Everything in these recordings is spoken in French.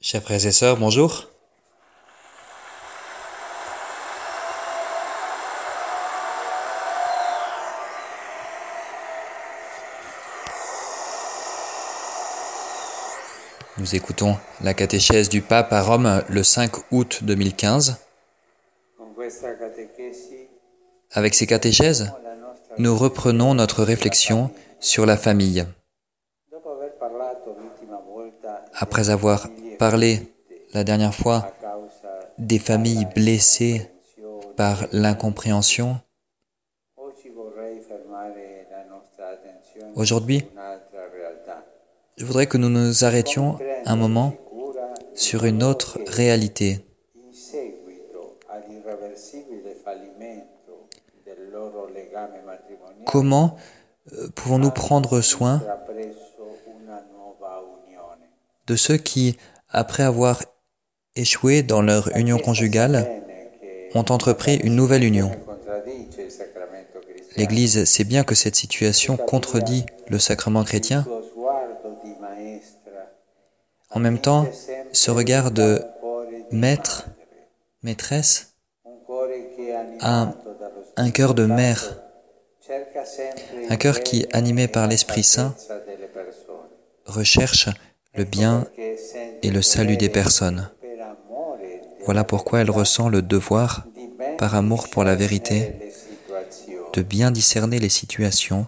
Chers frères et sœurs, bonjour. Nous écoutons la catéchèse du pape à Rome le 5 août 2015. Avec ces catéchèses, nous reprenons notre réflexion sur la famille. Après avoir parlé la dernière fois des familles blessées par l'incompréhension, aujourd'hui, je voudrais que nous nous arrêtions un moment sur une autre réalité. Comment euh, pouvons-nous prendre soin de ceux qui, après avoir échoué dans leur union conjugale, ont entrepris une nouvelle union L'Église sait bien que cette situation contredit le sacrement chrétien. En même temps, ce regard de maître, maîtresse, a un cœur de mère un cœur qui, animé par l'Esprit Saint, recherche le bien et le salut des personnes. Voilà pourquoi elle ressent le devoir, par amour pour la vérité, de bien discerner les situations.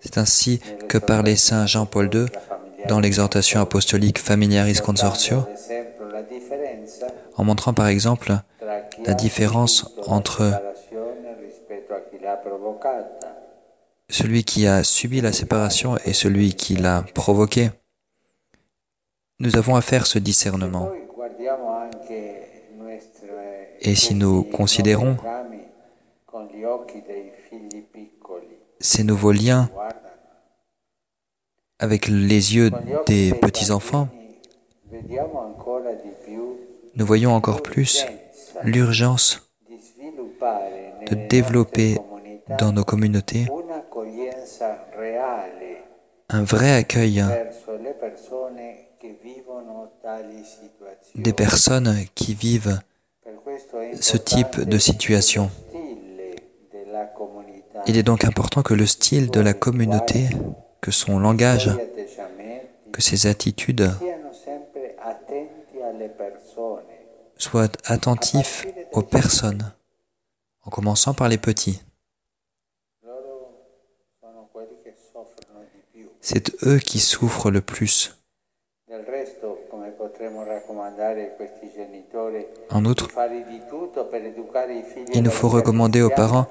C'est ainsi que parlait Saint Jean-Paul II dans l'exhortation apostolique Familiaris Consortio, en montrant par exemple la différence entre celui qui a subi la séparation et celui qui l'a provoqué. Nous avons à faire ce discernement. Et si nous considérons ces nouveaux liens avec les yeux des petits-enfants, nous voyons encore plus l'urgence de développer dans nos communautés un vrai accueil des personnes qui vivent ce type de situation. Il est donc important que le style de la communauté, que son langage, que ses attitudes soient attentifs aux personnes, en commençant par les petits. C'est eux qui souffrent le plus. En outre, il nous faut recommander aux parents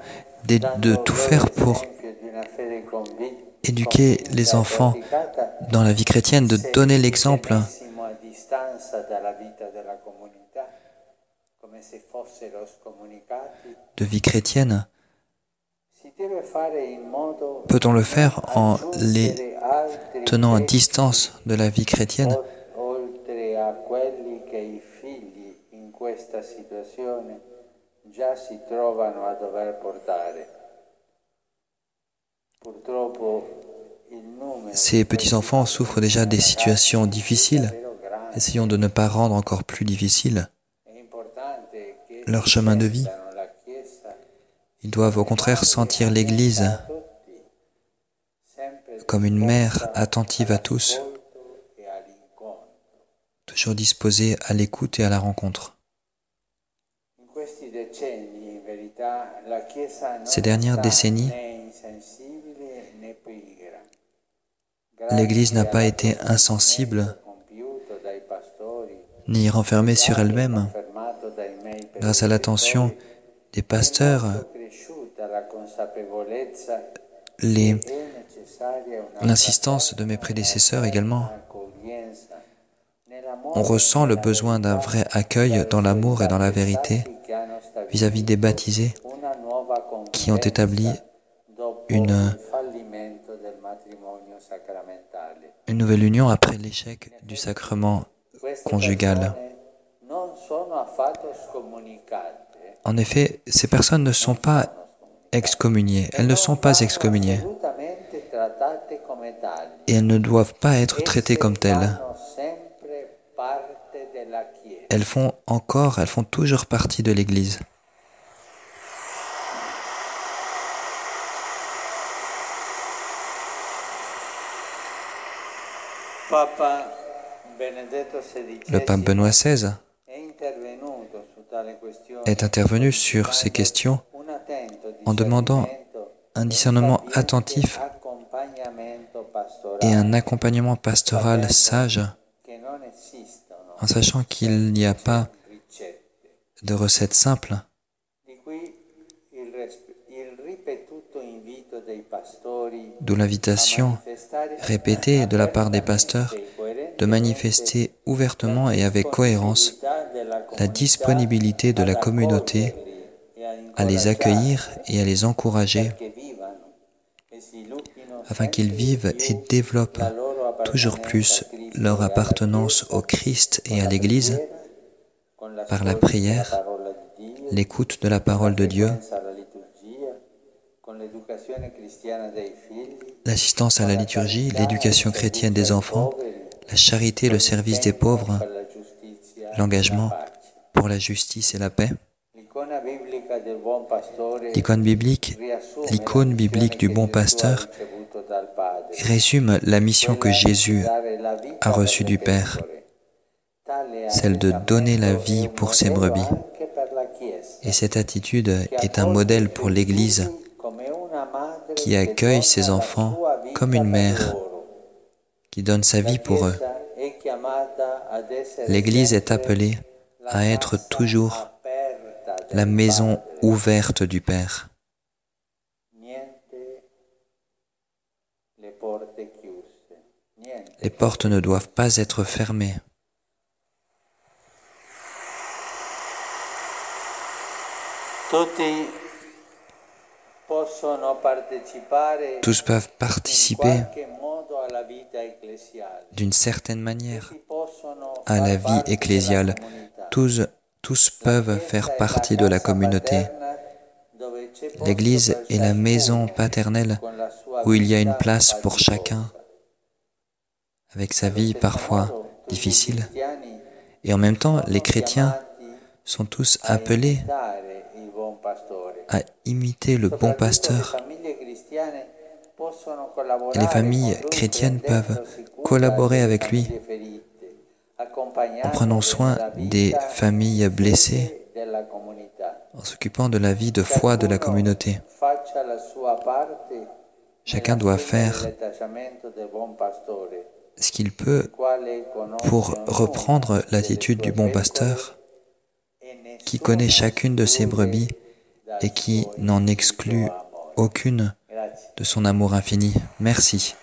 de, tout faire pour éduquer les enfants dans la vie chrétienne, de donner l'exemple de vie chrétienne. Peut-on le faire en les tenant à distance de la vie chrétienne? Ces petits-enfants souffrent déjà des situations difficiles. Essayons de ne pas rendre encore plus difficile leur chemin de vie. Ils doivent au contraire sentir l'Église comme une mère attentive à tous, toujours disposée à l'écoute et à la rencontre. Ces dernières décennies, l'Église n'a pas été insensible ni renfermée sur elle-même grâce à l'attention des pasteurs l'insistance de mes prédécesseurs également. On ressent le besoin d'un vrai accueil dans l'amour et dans la vérité vis-à-vis des baptisés qui ont établi une, une nouvelle union après l'échec du sacrement conjugal. En effet, ces personnes ne sont pas excommuniées, elles ne sont pas excommuniées. et elles ne doivent pas être traitées comme telles. Elles font encore, elles font toujours partie de l'Église. Le pape Benoît XVI est intervenu sur ces questions en demandant un discernement attentif et un accompagnement pastoral sage, en sachant qu'il n'y a pas de recette simple. D'où l'invitation répétée de la part des pasteurs de manifester ouvertement et avec cohérence la disponibilité de la communauté à les accueillir et à les encourager afin qu'ils vivent et développent toujours plus leur appartenance au Christ et à l'Église par la prière, l'écoute de la parole de Dieu, l'assistance à la liturgie, l'éducation chrétienne des enfants, la charité, le service des pauvres, l'engagement pour la justice et la paix. L'icône biblique, du bon pasteur résume la mission que Jésus a reçue du Père, celle de donner la vie pour ses brebis. Et cette attitude est un modèle pour l'Église qui accueille ses enfants comme une mère qui donne sa vie pour eux. L'Église est appelée à être toujours la maison ouverte du Père. Les portes ne doivent pas être fermées. Tous peuvent participer d'une certaine manière à la vie ecclésiale. Tous, tous peuvent faire partie de la communauté. L'Église est la maison paternelle où il y a une place pour chacun, avec sa vie parfois difficile. Et en même temps, les chrétiens sont tous appelés à imiter le bon pasteur. Et les familles chrétiennes peuvent collaborer avec lui en prenant soin des familles blessées, en s'occupant de la vie de foi de la communauté. Chacun doit faire ce qu'il peut pour reprendre l'attitude du bon pasteur qui connaît chacune de ses brebis et qui n'en exclut aucune de son amour infini. Merci.